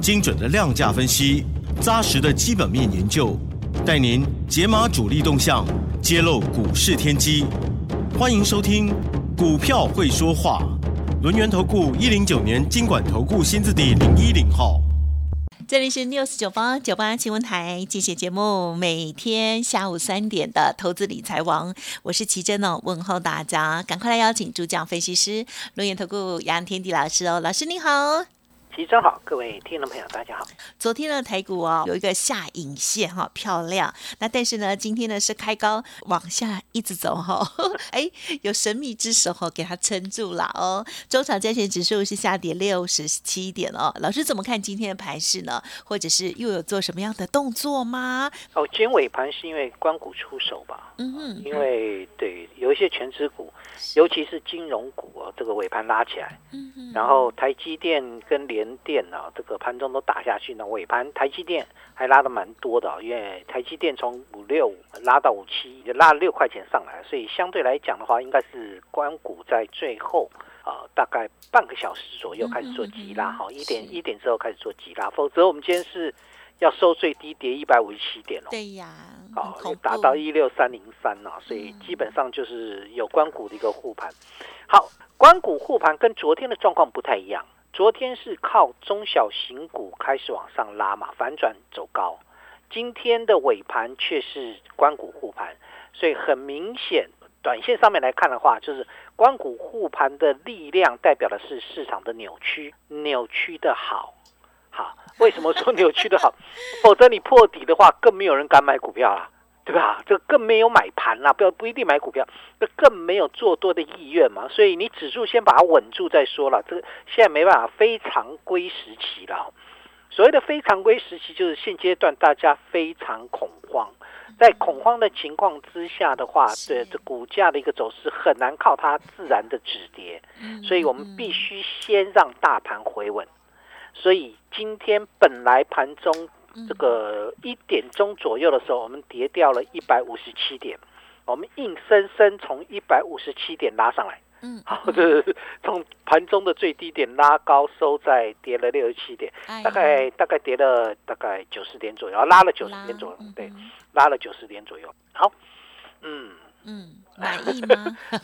精准的量价分析，扎实的基本面研究，带您解码主力动向，揭露股市天机。欢迎收听《股票会说话》，轮源投顾一零九年经管投顾新字第零一零号。这里是 news 九八九八新闻台，进行节目，每天下午三点的投资理财王，我是奇珍哦，问候大家，赶快来邀请主讲分析师龙岩投顾杨天地老师哦，老师你好。齐真好，各位听众朋友，大家好。昨天的台股哦，有一个下影线哈，漂亮。那但是呢，今天呢是开高往下一直走哈，哎，有神秘之手哈给它撑住了哦。中场加权指数是下跌六十七点哦。老师怎么看今天的盘势呢？或者是又有做什么样的动作吗？哦，今天尾盘是因为关谷出手吧？嗯哼，因为对有一些全资股，尤其是金融股哦，这个尾盘拉起来，嗯哼，然后台积电跟联电啊，这个盘中都打下去呢。尾盘台积电还拉的蛮多的，因为台积电从五六五拉到五七，就拉了六块钱上来，所以相对来讲的话，应该是关股在最后啊，大概半个小时左右开始做急拉，哈，一点一点之后开始做急拉，否则我们今天是要收最低跌一百五十七点哦。对呀，好，达到一六三零三啊，所以基本上就是有关股的一个护盘。好，关股护盘跟昨天的状况不太一样。昨天是靠中小型股开始往上拉嘛，反转走高。今天的尾盘却是关股护盘，所以很明显，短线上面来看的话，就是关股护盘的力量代表的是市场的扭曲，扭曲的好。好，为什么说扭曲的好？否则你破底的话，更没有人敢买股票了。对吧？这更没有买盘啦，不要不一定买股票，这更没有做多的意愿嘛。所以你指数先把它稳住再说了。这个现在没办法，非常规时期了。所谓的非常规时期，就是现阶段大家非常恐慌，在恐慌的情况之下的话，对这股价的一个走势很难靠它自然的止跌，所以我们必须先让大盘回稳。所以今天本来盘中。这个一点钟左右的时候，我们跌掉了一百五十七点，我们硬生生从一百五十七点拉上来。嗯，好，这是从盘中的最低点拉高，收在跌了六十七点，大概大概跌了大概九十点左右，拉了九十点左右，对，拉了九十点左右。好，嗯。嗯，满意吗？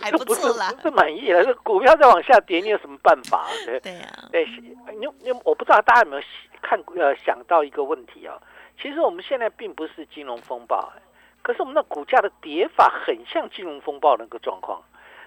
还不错啦，不是满意了。这股票再往下跌，你有什么办法？对 对呀，对，你你我不知道大家有没有看呃想到一个问题啊？其实我们现在并不是金融风暴，可是我们的股价的跌法很像金融风暴那个状况。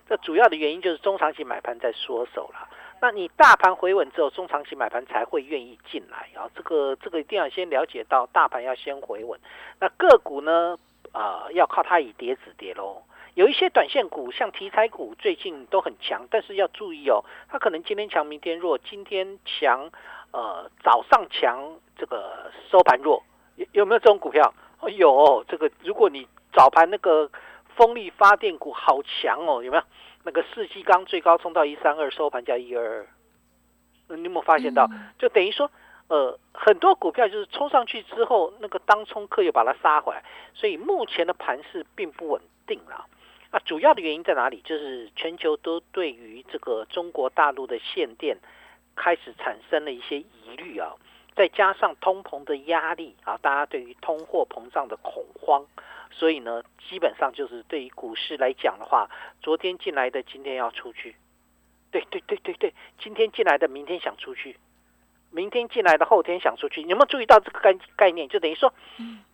这主要的原因就是中长期买盘在缩手了。那你大盘回稳之后，中长期买盘才会愿意进来啊。这个这个一定要先了解到，大盘要先回稳。那个股呢，啊，要靠它以跌止跌喽。有一些短线股，像题材股，最近都很强，但是要注意哦，它可能今天强，明天弱。今天强，呃，早上强，这个收盘弱，有有没有这种股票？有，这个如果你早盘那个风力发电股好强哦，有没有？那个四季钢最高冲到一三二，收盘价一二二，你有没有发现到？就等于说，呃，很多股票就是冲上去之后，那个当冲客又把它杀回来，所以目前的盘势并不稳定啦。啊，主要的原因在哪里？就是全球都对于这个中国大陆的限电开始产生了一些疑虑啊，再加上通膨的压力啊，大家对于通货膨胀的恐慌，所以呢，基本上就是对于股市来讲的话，昨天进来的今天要出去，对对对对对，今天进来的明天想出去。明天进来的，后天想出去，你有没有注意到这个概概念？就等于说，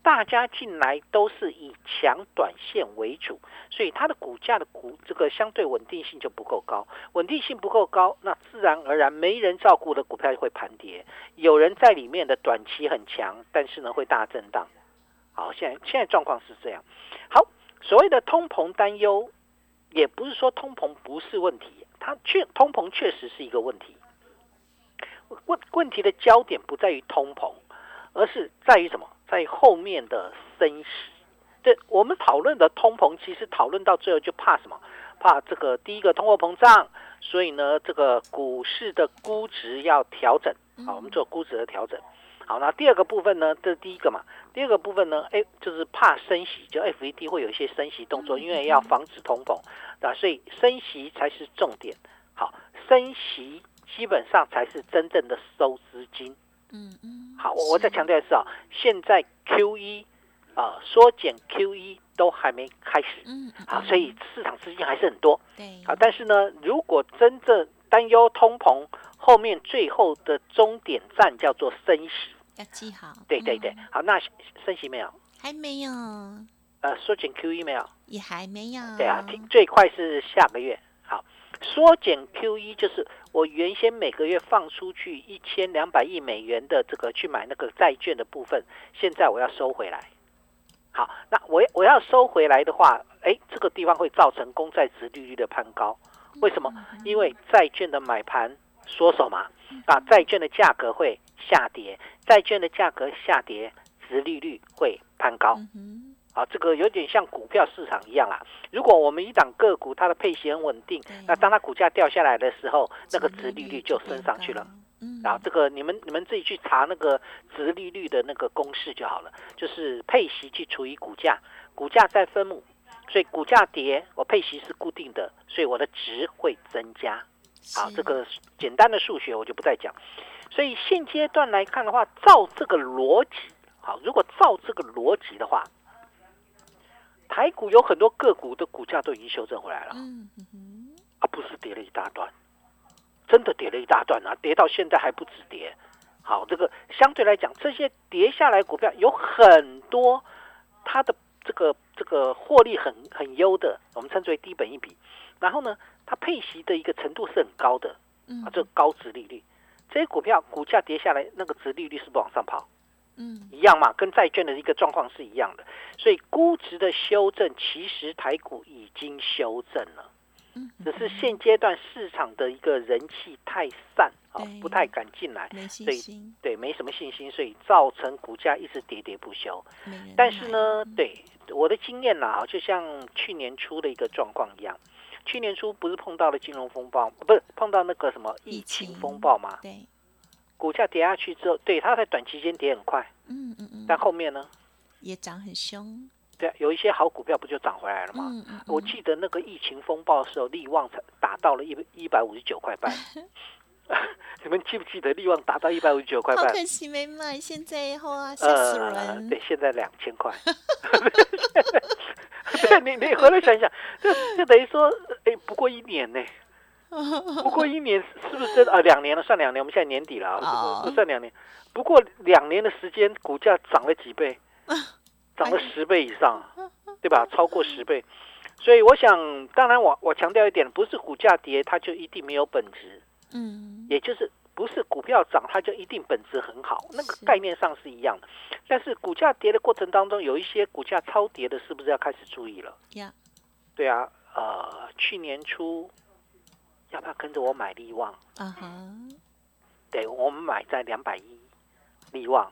大家进来都是以强短线为主，所以它的股价的股这个相对稳定性就不够高，稳定性不够高，那自然而然没人照顾的股票就会盘跌。有人在里面的短期很强，但是呢会大震荡。好，现在现在状况是这样。好，所谓的通膨担忧，也不是说通膨不是问题，它确通膨确实是一个问题。问问题的焦点不在于通膨，而是在于什么？在于后面的升息。对我们讨论的通膨，其实讨论到最后就怕什么？怕这个第一个通货膨胀，所以呢，这个股市的估值要调整。好，我们做估值的调整。好，那第二个部分呢？这是第一个嘛。第二个部分呢？哎，就是怕升息，就 FED 会有一些升息动作，因为要防止通膨，啊，所以升息才是重点。好，升息基本上才是真正的收资金。嗯嗯。好，我我再强调一次啊，现在 Q 一啊缩减 Q 一都还没开始。嗯。好，所以市场资金还是很多。对。好，但是呢，如果真正担忧通膨，后面最后的终点站叫做升息。要记好，对对对，好，那升息没有？还没有。呃，缩减 QE 没有？也还没有。对啊，最快是下个月。好，缩减 QE 就是我原先每个月放出去一千两百亿美元的这个去买那个债券的部分，现在我要收回来。好，那我我要收回来的话，哎，这个地方会造成公债值利率的攀高。为什么？因为债券的买盘缩手嘛，啊，债券的价格会。下跌，债券的价格下跌，殖利率会攀高。啊，这个有点像股票市场一样啦。如果我们一档个股它的配息很稳定，那当它股价掉下来的时候，那个值利率就升上去了。然后这个你们你们自己去查那个值利率的那个公式就好了，就是配息去除以股价，股价再分母，所以股价跌，我配息是固定的，所以我的值会增加。好，这个简单的数学我就不再讲。所以现阶段来看的话，照这个逻辑，好，如果照这个逻辑的话，台股有很多个股的股价都已经修正回来了，嗯嗯，啊，不是跌了一大段，真的跌了一大段啊，跌到现在还不止跌。好，这个相对来讲，这些跌下来股票有很多，它的这个这个获利很很优的，我们称之为低本一比，然后呢，它配息的一个程度是很高的，啊，这个高值利率。这些股票股价跌下来，那个值利率是不往上跑，嗯，一样嘛，跟债券的一个状况是一样的。所以估值的修正，其实台股已经修正了，嗯，只是现阶段市场的一个人气太散啊，不太敢进来，所以对没什么信心，所以造成股价一直喋喋不休。但是呢，对我的经验啦，就像去年初的一个状况一样。去年初不是碰到了金融风暴，不是碰到那个什么疫情。风暴吗？对，股价跌下去之后，对它在短期间跌很快，嗯嗯嗯，但后面呢，也涨很凶。对，有一些好股票不就涨回来了吗？嗯嗯。我记得那个疫情风暴的时候，利旺才达到了一一百五十九块半。你们记不记得利旺达到一百五十九块半？好可惜没买，现在以后啊，吓死人。对，现在两千块。对你，你回来想想，就就等于说，哎，不过一年呢，不过一年是不是真啊？两年了，算两年，我们现在年底了啊，不算两年，不过两年的时间，股价涨了几倍，涨了十倍以上，对吧？超过十倍，所以我想，当然我我强调一点，不是股价跌，它就一定没有本质，嗯，也就是。不是股票涨，它就一定本质很好，那个概念上是一样的。但是股价跌的过程当中，有一些股价超跌的，是不是要开始注意了？呀，对啊，呃，去年初要不要跟着我买利旺？啊哈，对，我们买在两百一，利旺，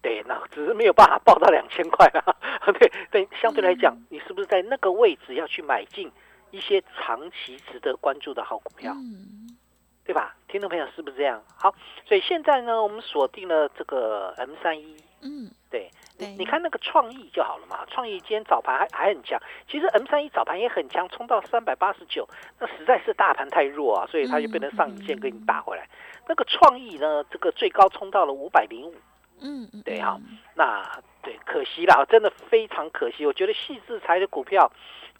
对，那只是没有办法报到两千块啊。对对，相对来讲，你是不是在那个位置要去买进一些长期值得关注的好股票？嗯。对吧，听众朋友是不是这样？好，所以现在呢，我们锁定了这个 M 三一，嗯，对，你看那个创意就好了嘛。创意今天早盘还还很强，其实 M 三一早盘也很强，冲到三百八十九，那实在是大盘太弱啊，所以它就变成上影线给你打回来。那个创意呢，这个最高冲到了五百零五，嗯嗯，对哈，那对，可惜了，真的非常可惜。我觉得细制材的股票，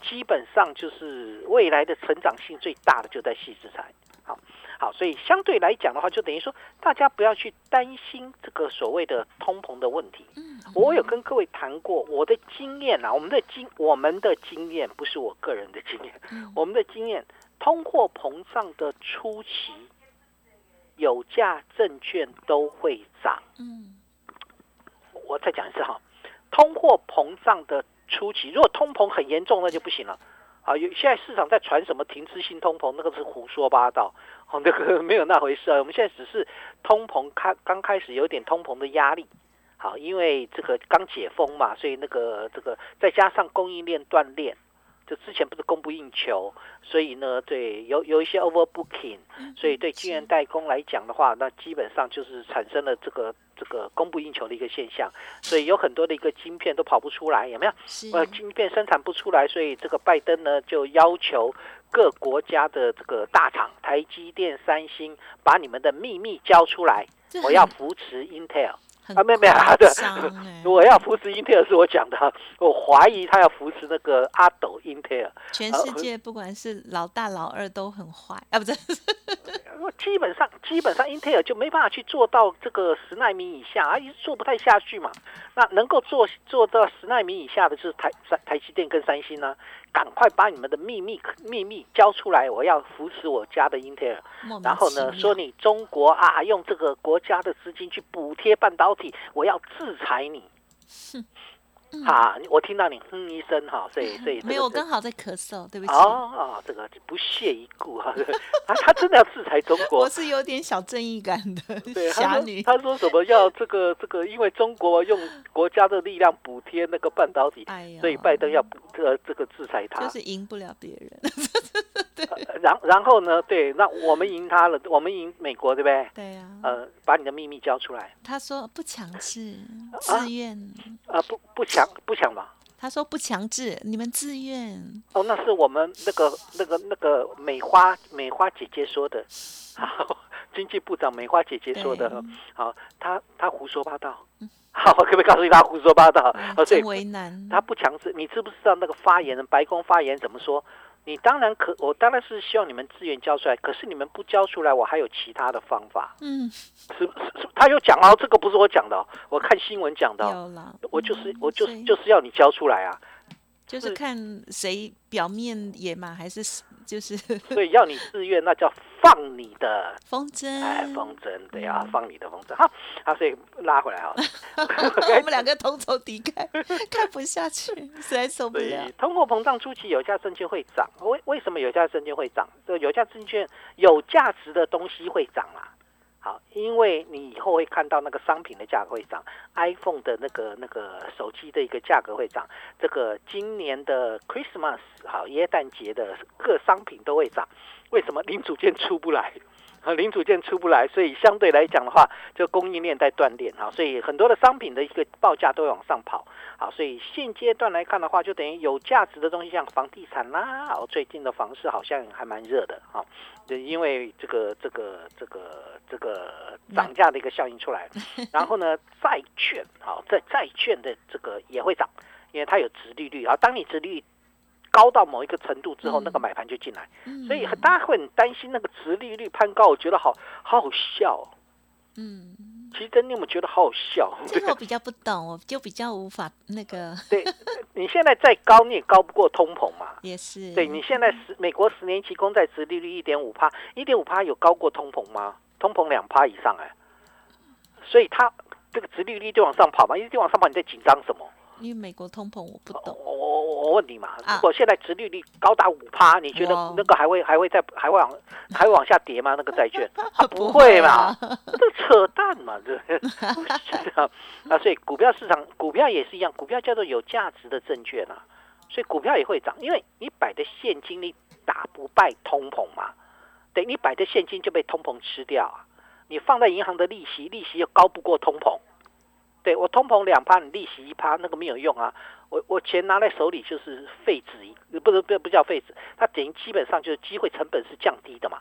基本上就是未来的成长性最大的就在细制材，好。好，所以相对来讲的话，就等于说，大家不要去担心这个所谓的通膨的问题。嗯，我有跟各位谈过我的经验啊，我们的经我们的经验不是我个人的经验，我们的经验，通货膨胀的初期，有价证券都会涨。嗯，我再讲一次哈，通货膨胀的初期，如果通膨很严重，那就不行了。啊，有现在市场在传什么停滞性通膨，那个是胡说八道，哦，那个没有那回事啊。我们现在只是通膨开刚开始有点通膨的压力，好，因为这个刚解封嘛，所以那个这个再加上供应链断裂，就之前不是供不应求，所以呢，对有有一些 overbooking，所以对晶圆代工来讲的话，那基本上就是产生了这个这个供不应求的一个现象，所以有很多的一个晶片都跑不出来，有没有？呃，晶片生产不出来，所以这个拜登呢就要求各国家的这个大厂，台积电、三星，把你们的秘密交出来，我要扶持 Intel。很啊没有没有夸对 我要扶持 Intel 是我讲的，我怀疑他要扶持那个阿斗 Intel。全世界不管是老大老二都很坏啊，不是？基本上基本上英特尔就没办法去做到这个十纳米以下，啊，一直做不太下去嘛。那能够做做到十纳米以下的，就是台台台积电跟三星呢、赶快把你们的秘密秘密交出来，我要扶持我家的英特尔。然后呢，说你中国啊，用这个国家的资金去补贴半导体，我要制裁你。啊，我听到你哼一声哈，所以 所以这个没有，我刚好在咳嗽，对不起。哦哦，这个不屑一顾哈，啊，他真的要制裁中国 我，是有点小正义感的侠女。他说什么要这个这个，因为中国用国家的力量补贴那个半导体，哎，所以拜登要补这个这个制裁他。就是赢不了别人。呃 然然后呢，对，那我们赢他了，我们赢美国，对不对？对呀，呃，把你的秘密交出来，他说不强制，啊自愿。啊，不不强不强吧。他说不强制，你们自愿。哦，那是我们那个那个那个美花美花姐姐说的，好，经济部长美花姐姐说的，好，他他胡说八道，好，我可不可以告诉你他胡说八道？哎哦，所以为难。他不强制，你知不知道那个发言人白宫发言怎么说？你当然可，我当然是希望你们自愿交出来，可是你们不交出来，我还有其他的方法。嗯，是是是，他有讲哦，这个不是我讲的哦，我看新闻讲的哦，我就是嗯我就是就是要你交出来啊，就是是看谁表面野蛮，还是就是。所以要你自愿，那叫放你的风筝。哎风筝，对啊嗯，放你的风筝。好，好，所以拉回来哈，我们两个同仇敌忾，看不下去，实在受不了。通货膨胀初期，有价证券会涨。为为什么有价证券会涨？这有价证券有价值的东西会涨啊。好，因为你以后会看到那个商品的价格会涨，iPhone 的那个那个手机的一个价格会涨，这个今年的 Christmas 好耶诞节的各商品都会涨。为什么零组件出不来？啊，零组件出不来，所以相对来讲的话，就供应链在断裂啊，所以很多的商品的一个报价都会往上跑。好，所以现阶段来看的话，就等于有价值的东西，像房地产啦，哦，最近的房市好像还蛮热的啊，就因为这个这个这个这个涨价的一个效应出来，然后呢，债券好，在债券的这个也会涨，因为它有值利率啊，当你值利率高到某一个程度之后，嗯那个买盘就进来，嗯所以很大家会很担心那个殖利率攀高，我觉得好好好笑、哦。嗯，其实真的，你有没有觉得好好笑？这个我比较不懂，我就比较无法那个，对，你现在再高，你也高不过通膨嘛。也是。对你现在十美国十年期公债殖利率一点五趴，一点五趴有高过通膨吗？通膨两趴以上哎、所以它这个殖利率就往上跑嘛，一直往上跑，你在紧张什么？因为美国通膨我不我懂，我我我问你嘛，啊。如果现在殖利率高达五趴，你觉得那个还会还会再还会往还会往下跌吗？那个债券？啊。不不会嘛。啊，这扯淡嘛，这。啊，所以股票市场股票也是一样，股票叫做有价值的证券啊，所以股票也会涨，因为你摆的现金你打不败通膨嘛，对你摆的现金就被通膨吃掉啊，你放在银行的利息，利息又高不过通膨。对我通膨两趴，你利息一趴，那个没有用啊。我我钱拿在手里就是废纸一，不是不不叫废纸，它等于基本上就是机会成本是降低的嘛。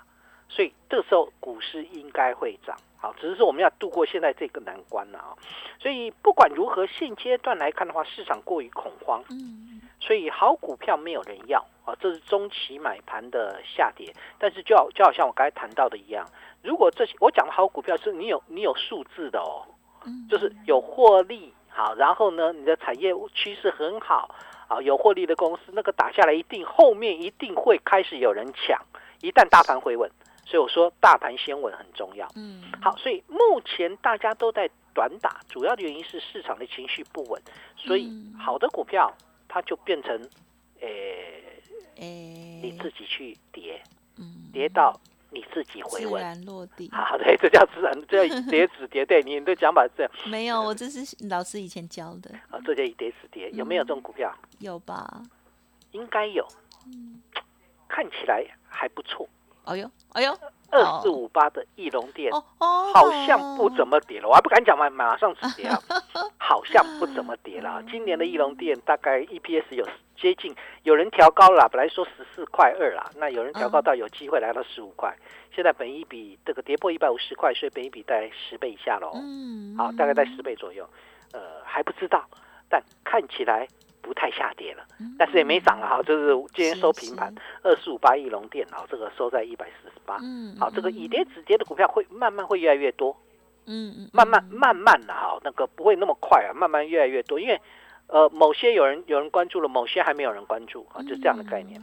所以这个时候股市应该会涨，好，只是说我们要度过现在这个难关了啊。所以不管如何，现阶段来看的话，市场过于恐慌，嗯，所以好股票没有人要啊，这是中期买盘的下跌。但是就好就好像我刚才谈到的一样，如果这些我讲的好股票是你有你有数字的哦，嗯就是有获利，好，然后呢，你的产业趋势很好，啊，有获利的公司，那个打下来一定后面一定会开始有人抢，一旦大盘回稳，所以我说大盘先稳很重要。嗯，好，所以目前大家都在短打，主要的原因是市场的情绪不稳，所以嗯。好的股票它就变成，诶，诶，你自己去跌，嗯。跌到你自己回自。然落地。好，对，这叫自然，这叫以跌止跌。对，你的讲法是这样没有，我这是老师以前教的，啊，这叫以跌止跌。有没有这种股票？有吧？应该有，看起来还不错。哎呦，哎呦，二四五八的翼龙店哦哦，好像不怎么跌了，我还不敢讲嘛，马上止跌啊，好像不怎么跌了。今年的翼龙店大概 EPS 有接近，有人调高了，本来说十四块二啦，那有人调高到有机会来到十五块，现在本一比这个跌破一百五十块，所以本一比在十倍以下喽。嗯，好，大概在十倍左右，呃，还不知道，但看起来不太下跌了，但是也没涨了哈，就是今天收平盘，二四五八亿龙电脑这个收在一百四十八，嗯，好，这个以跌止跌的股票会慢慢会越来越多，嗯嗯，慢慢慢慢的哈，那个不会那么快啊，慢慢越来越多，因为呃某些有人有人关注了，某些还没有人关注啊，就是这样的概念。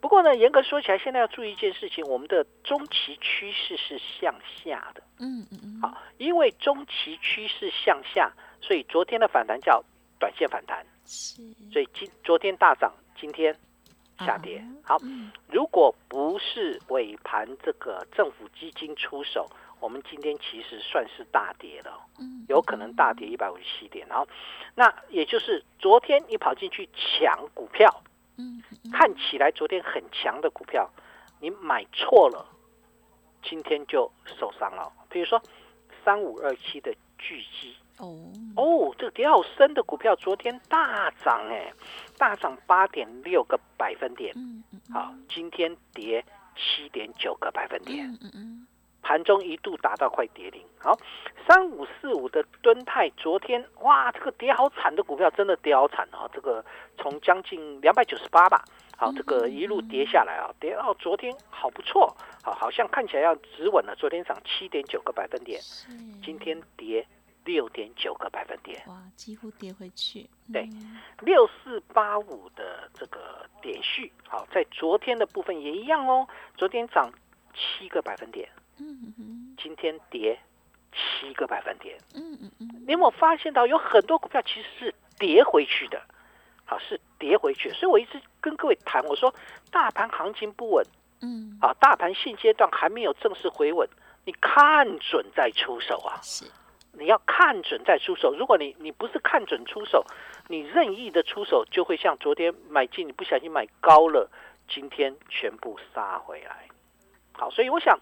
不过呢，严格说起来，现在要注意一件事情，我们的中期趋势是向下的。嗯嗯嗯，好，因为中期趋势向下，所以昨天的反弹叫短线反弹，是，所以今昨天大涨，今天下跌。好，嗯如果不是尾盘这个政府基金出手，我们今天其实算是大跌了，嗯，有可能大跌一百五十七点。然后，那也就是昨天你跑进去抢股票，看起来昨天很强的股票，你买错了，今天就受伤了。比如说三五二七的巨基，哦，哦，这个跌好深的股票，昨天大涨哎，大涨八点六个百分点，好，今天跌七点九个百分点，嗯嗯嗯，盘中一度达到快跌停。好，三五四五的敦泰，昨天哇，这个跌好惨的股票，真的跌好惨啊！这个从将近两百九十八吧，好，这个一路跌下来啊，跌到昨天好不错，好，好像看起来要止稳了。昨天涨七点九个百分点，今天跌六点九个百分点。哇，几乎跌回去，对嗯六四八五的这个点序，好，在昨天的部分也一样哦，昨天涨七个百分点，嗯今天跌七个百分点。嗯嗯嗯，你有没有发现到有很多股票其实是跌回去的？好，是跌回去，所以我一直跟各位谈，我说大盘行情不稳，嗯，好，大盘现阶段还没有正式回稳，你看准再出手啊。是，你要看准再出手。如果你你不是看准出手，你任意的出手，就会像昨天买进，你不小心买高了，今天全部杀回来。好，所以我想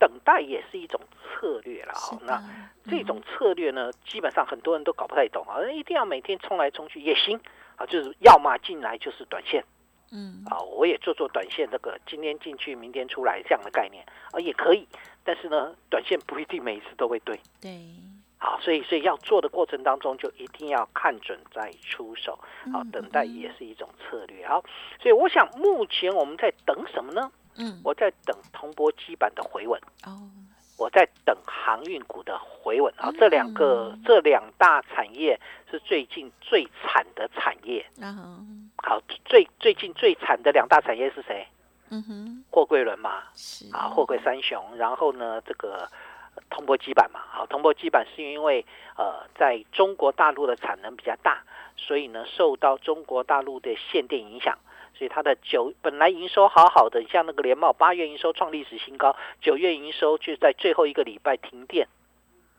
等待也是一种策略了。好，是的那这种策略呢，基本上很多人都搞不太懂啊，一定要每天冲来冲去也行啊，就是要么进来就是短线嗯啊，我也做做短线，这个今天进去，明天出来这样的概念啊也可以，但是呢，短线不一定每一次都会对。对，好，所以所以要做的过程当中，就一定要看准再出手。好，嗯等待也是一种策略。好，所以我想目前我们在等什么呢？嗯，我在等铜箔基板的回稳，哦，我在等航运股的回稳。啊嗯，这两个这两大产业是最近最惨的产业。嗯，好，最最近最惨的两大产业是谁？嗯哼，货柜轮嘛，是。啊，货柜三雄，然后呢，这个呃铜箔基板嘛，好，铜箔基板是因为呃，在中国大陆的产能比较大，所以呢，受到中国大陆的限电影响，所以它的九本来营收好好的，像那个联茂八月营收创历史新高，九月营收就在最后一个礼拜停电，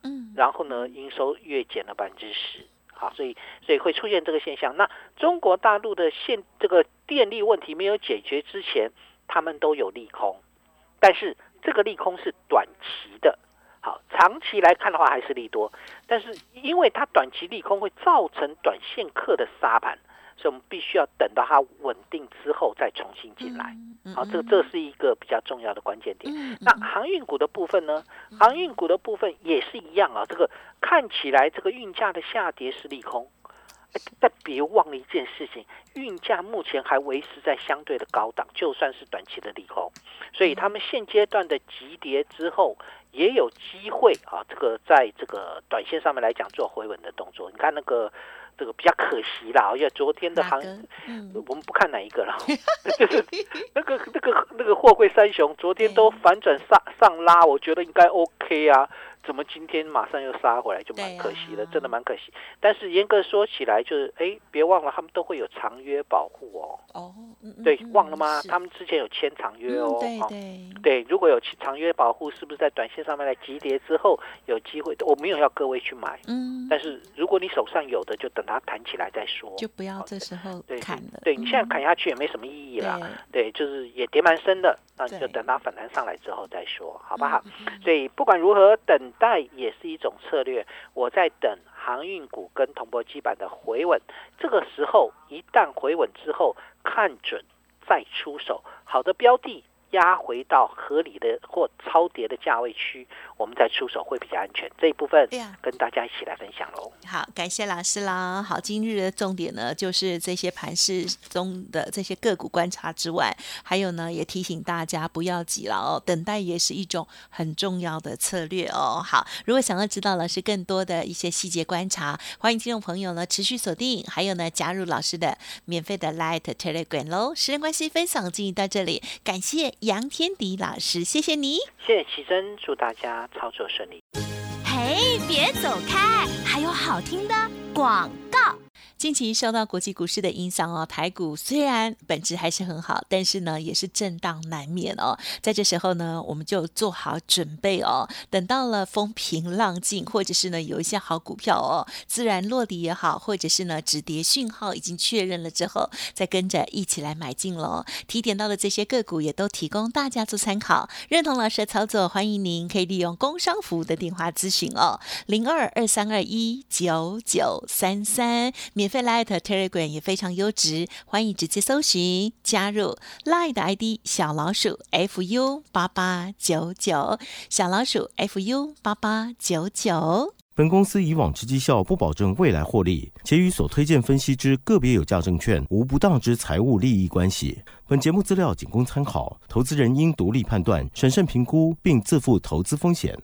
嗯，然后呢，营收月减了百分之十。好，所以所以会出现这个现象。那中国大陆的现这个电力问题没有解决之前，他们都有利空，但是这个利空是短期的。好，长期来看的话还是利多，但是因为它短期利空会造成短线客的杀盘，所以我们必须要等到它稳定之后再重新进来。嗯，好，这个这是一个比较重要的关键点。嗯，那航运股的部分呢？航运股的部分也是一样啊。这个看起来这个运价的下跌是利空，哎但别忘了一件事情，运价目前还维持在相对的高档，就算是短期的利空，所以他们现阶段的急跌之后，也有机会啊。这个在这个短线上面来讲做回稳的动作。你看那个这个比较可惜啦，因为昨天的行嗯，我们不看哪一个了，就是那个那个那个货柜三雄昨天都反转上上拉，我觉得应该 OK 啊，怎么今天马上又杀回来，就蛮可惜的，真的蛮可惜。但是严格说起来，就是哎，别忘了他们都会有长约保护哦。哦，嗯对，嗯忘了吗？他们之前有签长约哦，嗯对哦对，对，如果有其长约保护，是不是在短线上面来急跌之后有机会？我没有要各位去买，嗯，但是如果你手上有的，就等它弹起来再说。就不要这时候对砍了。对你现在嗯砍下去也没什么意义啦。对，对，就是也跌蛮深的，那你就等它反弹上来之后再说，好不好？所以不管如何，等待也是一种策略。我在等航运股跟铜箔基板的回稳，这个时候一旦回稳之后，看准再出手，好的标的压回到合理的或超跌的价位区，我们再出手会比较安全。这一部分跟大家一起来分享喽。好，感谢老师啦。好，今日的重点呢，就是这些盘市中的这些个股观察之外，还有呢，也提醒大家不要急了哦，等待也是一种很重要的策略哦。好，如果想要知道老师更多的一些细节观察，欢迎听众朋友呢持续锁定，还有呢加入老师的免费的 Light Telegram 喽。时间关系，分享进行到这里，感谢杨天迪老师，谢谢你。谢谢奇珍，祝大家操作顺利。嘿，别走开，还有好听的广告。近期受到国际股市的影响哦，台股虽然本质还是很好，但是呢也是震荡难免哦。在这时候呢，我们就做好准备哦。等到了风平浪静，或者是呢有一些好股票哦，自然落地也好，或者是呢止跌讯号已经确认了之后，再跟着一起来买进喽。提点到的这些个股也都提供大家做参考。认同老师的操作，欢迎您可以利用工商服务的电话咨询哦，零二二三二一九九三三，免费 Light Telegram 也非常优质，欢迎直接搜寻加入 Light 的 ID 小老鼠 fu 八八九九，小老鼠 fu 八八九九。本公司以往之绩效不保证未来获利，且与所推荐分析之个别有价证券无不当之财务利益关系。本节目资料仅供参考，投资人应独立判断、审慎评估，并自负投资风险。